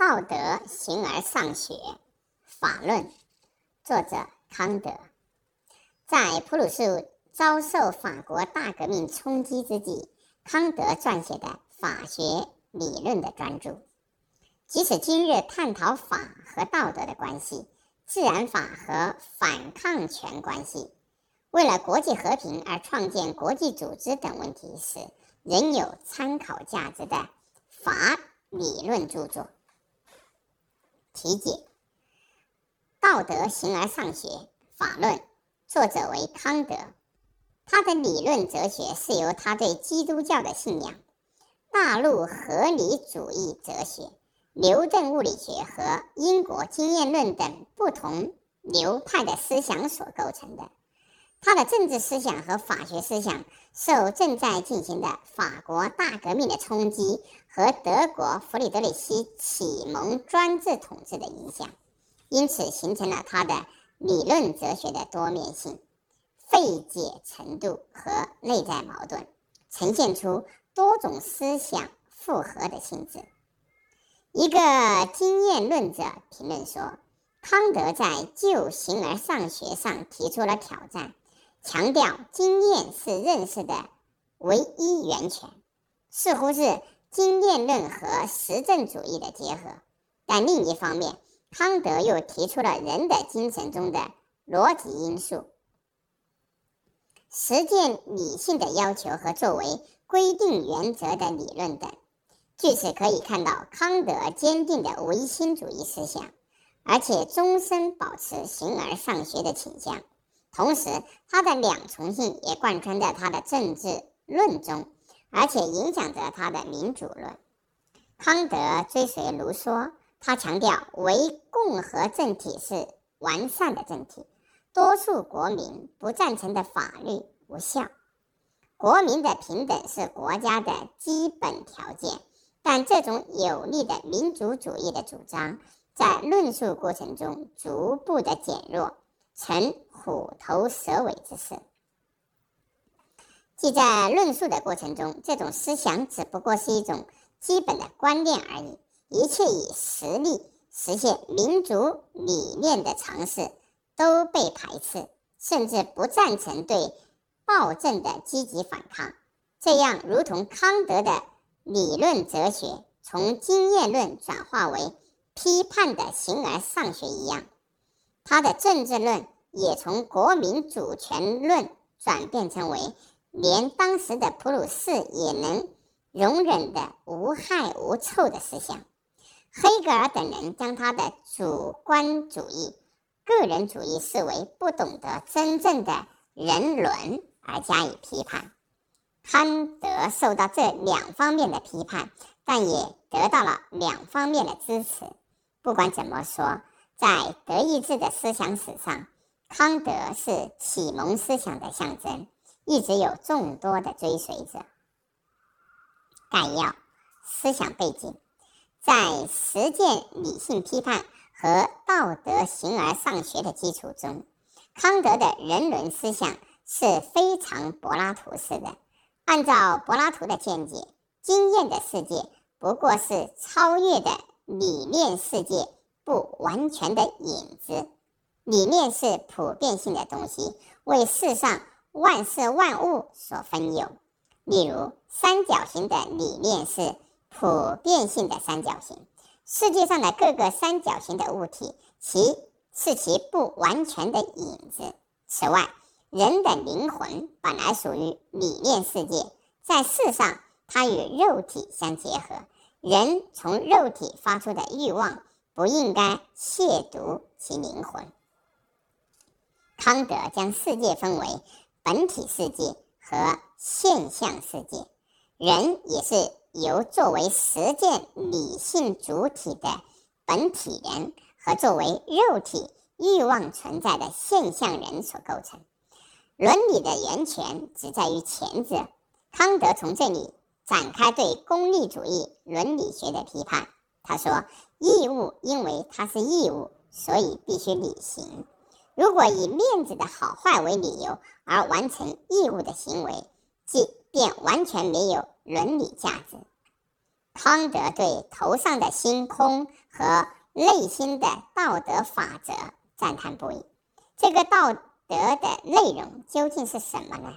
道德形而上学，法论，作者康德。在普鲁士遭受法国大革命冲击之际，康德撰写的法学理论的专著。即使今日探讨法和道德的关系、自然法和反抗权关系，为了国际和平而创建国际组织等问题时，仍有参考价值的法理论著作。题解：《道德形而上学法论》，作者为康德。他的理论哲学是由他对基督教的信仰、大陆合理主义哲学、牛顿物理学和英国经验论等不同流派的思想所构成的。他的政治思想和法学思想受正在进行的法国大革命的冲击和德国弗里德里希启蒙专制统治的影响，因此形成了他的理论哲学的多面性、费解程度和内在矛盾，呈现出多种思想复合的性质。一个经验论者评论说，康德在就形而上学上提出了挑战。强调经验是认识的唯一源泉，似乎是经验论和实证主义的结合。但另一方面，康德又提出了人的精神中的逻辑因素、实践理性的要求和作为规定原则的理论等。据此可以看到，康德坚定的唯心主义思想，而且终身保持形而上学的倾向。同时，他的两重性也贯穿在他的政治论中，而且影响着他的民主论。康德追随卢梭，他强调唯共和政体是完善的政体，多数国民不赞成的法律无效。国民的平等是国家的基本条件，但这种有力的民主主义的主张在论述过程中逐步的减弱。成虎头蛇尾之势，即在论述的过程中，这种思想只不过是一种基本的观念而已。一切以实力实现民族理念的尝试都被排斥，甚至不赞成对暴政的积极反抗。这样，如同康德的理论哲学从经验论转化为批判的形而上学一样。他的政治论也从国民主权论转变成为连当时的普鲁士也能容忍的无害无臭的思想。黑格尔等人将他的主观主义、个人主义视为不懂得真正的人伦而加以批判。康德受到这两方面的批判，但也得到了两方面的支持。不管怎么说。在德意志的思想史上，康德是启蒙思想的象征，一直有众多的追随者。概要：思想背景，在实践理性批判和道德形而上学的基础中，康德的人伦思想是非常柏拉图式的。按照柏拉图的见解，经验的世界不过是超越的理念世界。不完全的影子，理念是普遍性的东西，为世上万事万物所分有。例如，三角形的理念是普遍性的三角形，世界上的各个三角形的物体，其是其不完全的影子。此外，人的灵魂本来属于理念世界，在世上它与肉体相结合，人从肉体发出的欲望。不应该亵渎其灵魂。康德将世界分为本体世界和现象世界，人也是由作为实践理性主体的本体人和作为肉体欲望存在的现象人所构成。伦理的源泉只在于前者。康德从这里展开对功利主义伦理学的批判。他说。义务因为它是义务，所以必须履行。如果以面子的好坏为理由而完成义务的行为，即便完全没有伦理价值。康德对头上的星空和内心的道德法则赞叹不已。这个道德的内容究竟是什么呢？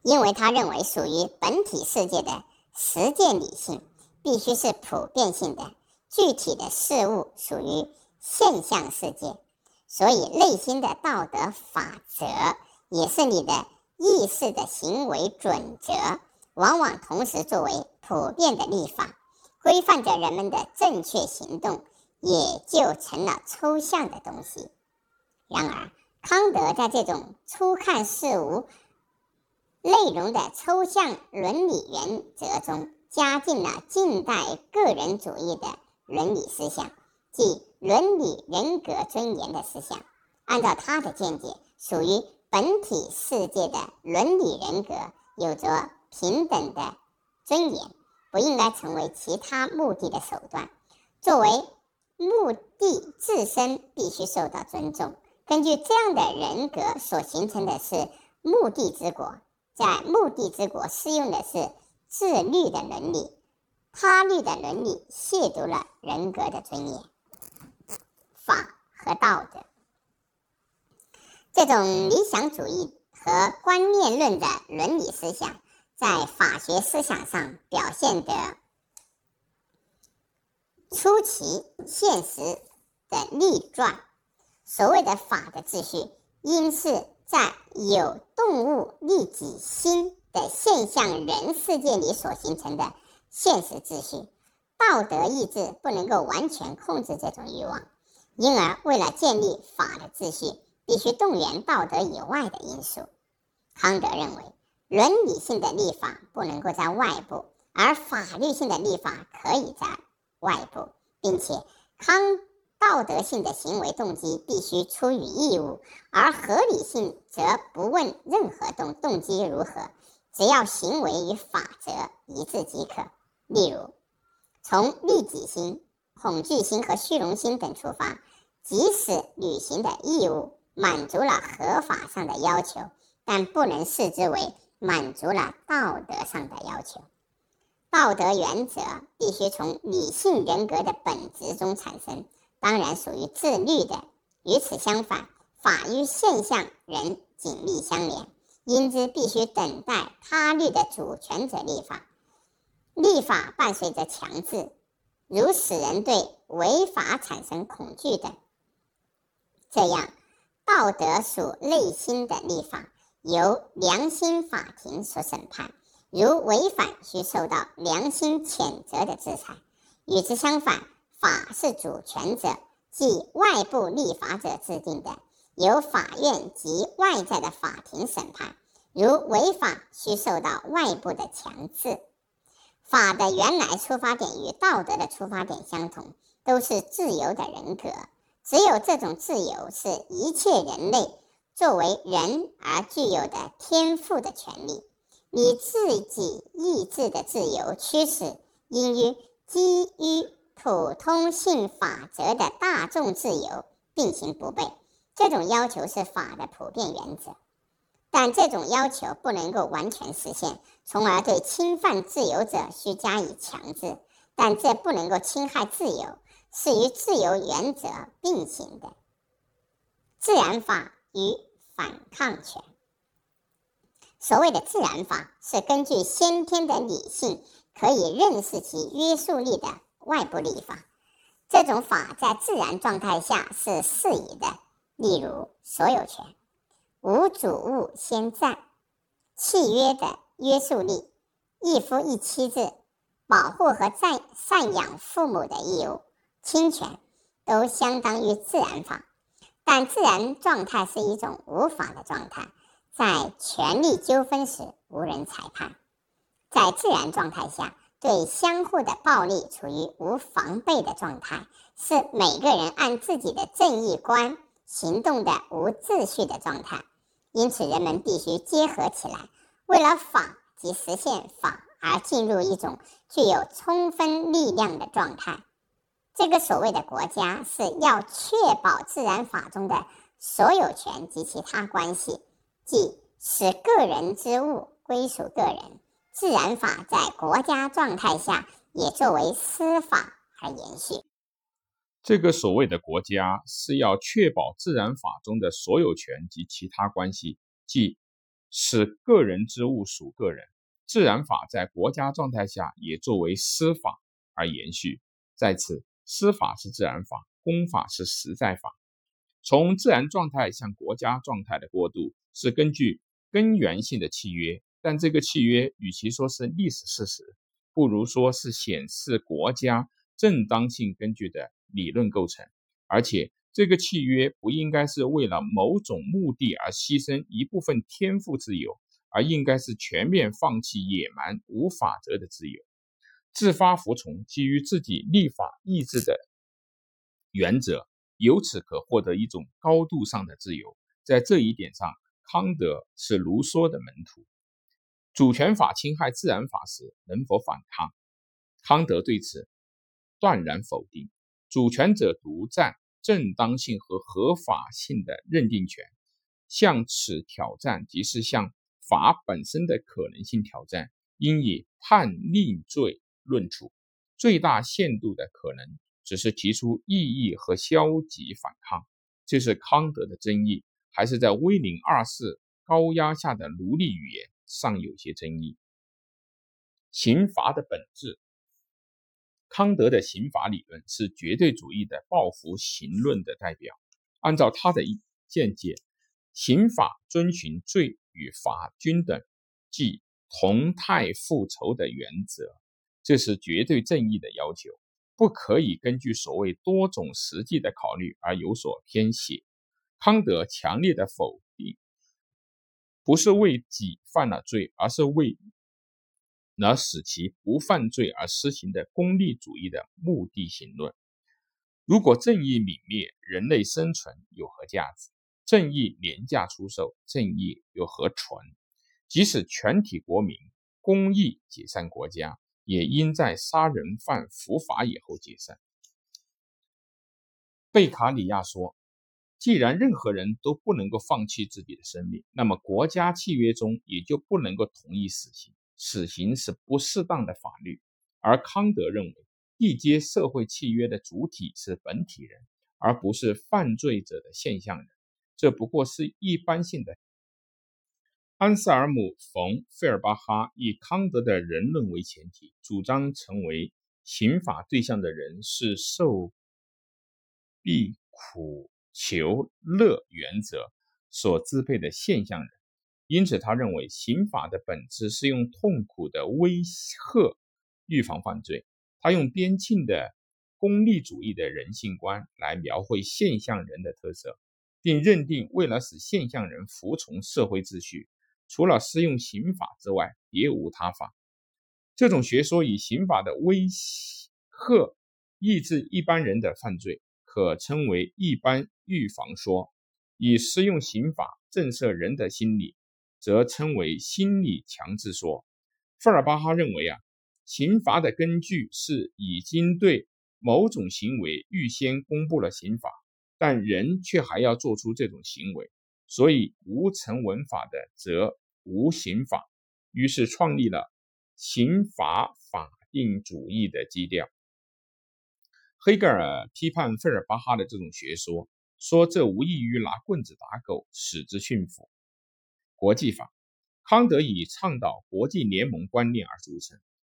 因为他认为，属于本体世界的实践理性必须是普遍性的，具体的事物属于现象世界，所以内心的道德法则也是你的意识的行为准则。往往同时作为普遍的立法，规范着人们的正确行动，也就成了抽象的东西。然而，康德在这种初看事物内容的抽象伦理原则中，加进了近代个人主义的伦理思想，即伦理人格尊严的思想。按照他的见解，属于本体世界的伦理人格有着。平等的尊严不应该成为其他目的的手段。作为目的自身必须受到尊重。根据这样的人格所形成的是目的之国，在目的之国适用的是自律的伦理，他律的伦理亵渎了人格的尊严。法和道德这种理想主义和观念论的伦理思想。在法学思想上表现的出奇现实的逆转。所谓的法的秩序，应是在有动物利己心的现象人世界里所形成的现实秩序。道德意志不能够完全控制这种欲望，因而为了建立法的秩序，必须动员道德以外的因素。康德认为。伦理性的立法不能够在外部，而法律性的立法可以在外部，并且康道德性的行为动机必须出于义务，而合理性则不问任何动动机如何，只要行为与法则一致即可。例如，从利己心、恐惧心和虚荣心等出发，即使履行的义务满足了合法上的要求，但不能视之为。满足了道德上的要求，道德原则必须从理性人格的本质中产生，当然属于自律的。与此相反，法与现象人紧密相连，因之必须等待他律的主权者立法。立法伴随着强制，如使人对违法产生恐惧等。这样，道德属内心的立法。由良心法庭所审判，如违反需受到良心谴责的制裁。与之相反，法是主权者，即外部立法者制定的，由法院及外在的法庭审判。如违法需受到外部的强制。法的原来出发点与道德的出发点相同，都是自由的人格。只有这种自由，是一切人类。作为人而具有的天赋的权利，与自己意志的自由驱使，应与基于普通性法则的大众自由并行不悖。这种要求是法的普遍原则，但这种要求不能够完全实现，从而对侵犯自由者需加以强制。但这不能够侵害自由，是与自由原则并行的。自然法。与反抗权。所谓的自然法，是根据先天的理性可以认识其约束力的外部立法。这种法在自然状态下是适宜的，例如所有权、无主物先占、契约的约束力、一夫一妻制、保护和赡赡养父母的义务、侵权，都相当于自然法。但自然状态是一种无法的状态，在权力纠纷时无人裁判。在自然状态下，对相互的暴力处于无防备的状态，是每个人按自己的正义观行动的无秩序的状态。因此，人们必须结合起来，为了法及实现法而进入一种具有充分力量的状态。这个所谓的国家是要确保自然法中的所有权及其他关系，即使个人之物归属个人，自然法在国家状态下也作为司法而延续。这个所谓的国家是要确保自然法中的所有权及其他关系，即使个人之物属个人。自然法在国家状态下也作为司法而延续。在此，司法是自然法，公法是实在法。从自然状态向国家状态的过渡是根据根源性的契约，但这个契约与其说是历史事实，不如说是显示国家正当性根据的理论构成。而且，这个契约不应该是为了某种目的而牺牲一部分天赋自由。而应该是全面放弃野蛮无法则的自由，自发服从基于自己立法意志的原则，由此可获得一种高度上的自由。在这一点上，康德是卢梭的门徒。主权法侵害自然法时，能否反抗？康德对此断然否定。主权者独占正当性和合法性的认定权，向此挑战，即是向。法本身的可能性挑战，应以判令罪论处。最大限度的可能，只是提出异议和消极反抗。这是康德的争议，还是在威灵二世高压下的奴隶语言尚有些争议。刑罚的本质，康德的刑法理论是绝对主义的报复刑论的代表。按照他的见解，刑法遵循罪。与法均等，即同态复仇的原则，这是绝对正义的要求，不可以根据所谓多种实际的考虑而有所偏斜。康德强烈的否定，不是为己犯了罪，而是为而使其不犯罪而施行的功利主义的目的性论。如果正义泯灭，人类生存有何价值？正义廉价出售，正义又何存？即使全体国民公义解散国家，也应在杀人犯伏法以后解散。贝卡里亚说：“既然任何人都不能够放弃自己的生命，那么国家契约中也就不能够同意死刑。死刑是不适当的法律。”而康德认为，缔结社会契约的主体是本体人，而不是犯罪者的现象人。这不过是一般性的。安塞尔姆·冯·费尔巴哈以康德的人论为前提，主张成为刑法对象的人是受避苦求乐原则所支配的现象人，因此他认为刑法的本质是用痛苦的威吓预防犯罪。他用边沁的功利主义的人性观来描绘现象人的特色。并认定，为了使现象人服从社会秩序，除了适用刑法之外，别无他法。这种学说以刑法的威吓抑制一般人的犯罪，可称为一般预防说；以适用刑法震慑人的心理，则称为心理强制说。费尔巴哈认为啊，刑罚的根据是已经对某种行为预先公布了刑法。但人却还要做出这种行为，所以无成文法的则无刑法，于是创立了刑法法定主义的基调。黑格尔批判费尔巴哈的这种学说，说这无异于拿棍子打狗，使之驯服。国际法，康德以倡导国际联盟观念而著称。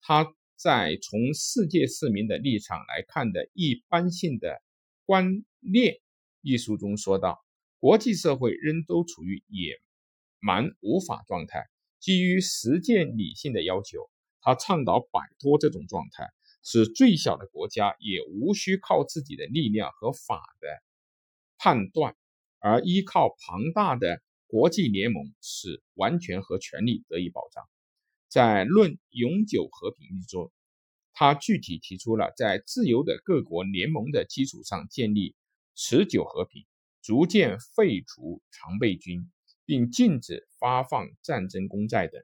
他在从世界市民的立场来看的一般性的观念。一书中说道：“国际社会仍都处于野蛮无法状态。基于实践理性的要求，他倡导摆脱这种状态，使最小的国家也无需靠自己的力量和法的判断，而依靠庞大的国际联盟，使完全和权利得以保障。”在《论永久和平》一中，他具体提出了在自由的各国联盟的基础上建立。持久和平，逐渐废除常备军，并禁止发放战争公债等。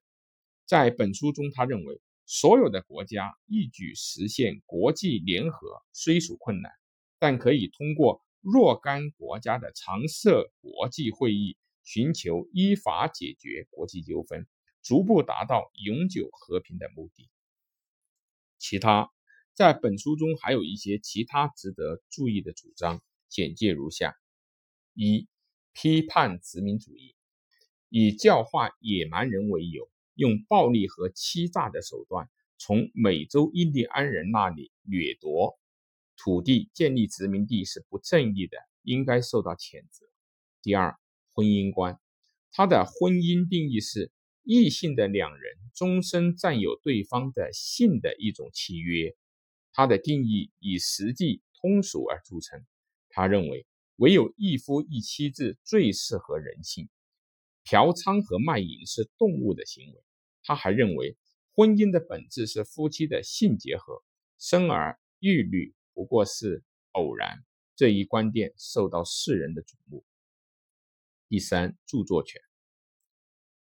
在本书中，他认为所有的国家一举实现国际联合虽属困难，但可以通过若干国家的常设国际会议寻求依法解决国际纠纷。逐步达到永久和平的目的。其他，在本书中还有一些其他值得注意的主张，简介如下：一、批判殖民主义，以教化野蛮人为由，用暴力和欺诈的手段从美洲印第安人那里掠夺土地，建立殖民地是不正义的，应该受到谴责。第二，婚姻观，他的婚姻定义是。异性的两人终身占有对方的性的一种契约，他的定义以实际通俗而著称。他认为，唯有一夫一妻制最适合人性，嫖娼和卖淫是动物的行为。他还认为，婚姻的本质是夫妻的性结合，生儿育女不过是偶然。这一观点受到世人的瞩目。第三，著作权。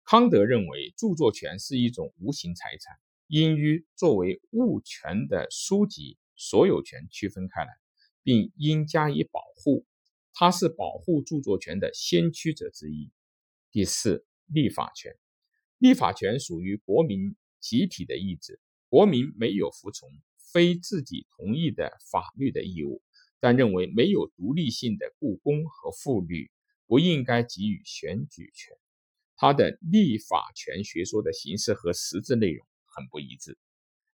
康德认为，著作权是一种无形财产，应与作为物权的书籍所有权区分开来，并应加以保护。他是保护著作权的先驱者之一。第四，立法权。立法权属于国民集体的意志，国民没有服从非自己同意的法律的义务，但认为没有独立性的故宫和妇女不应该给予选举权。他的立法权学说的形式和实质内容很不一致。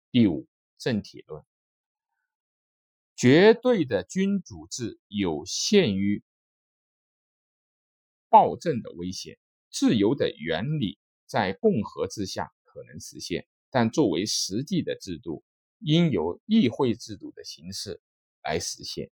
第五，政体论，绝对的君主制有限于暴政的危险，自由的原理在共和制下可能实现，但作为实际的制度，应由议会制度的形式来实现。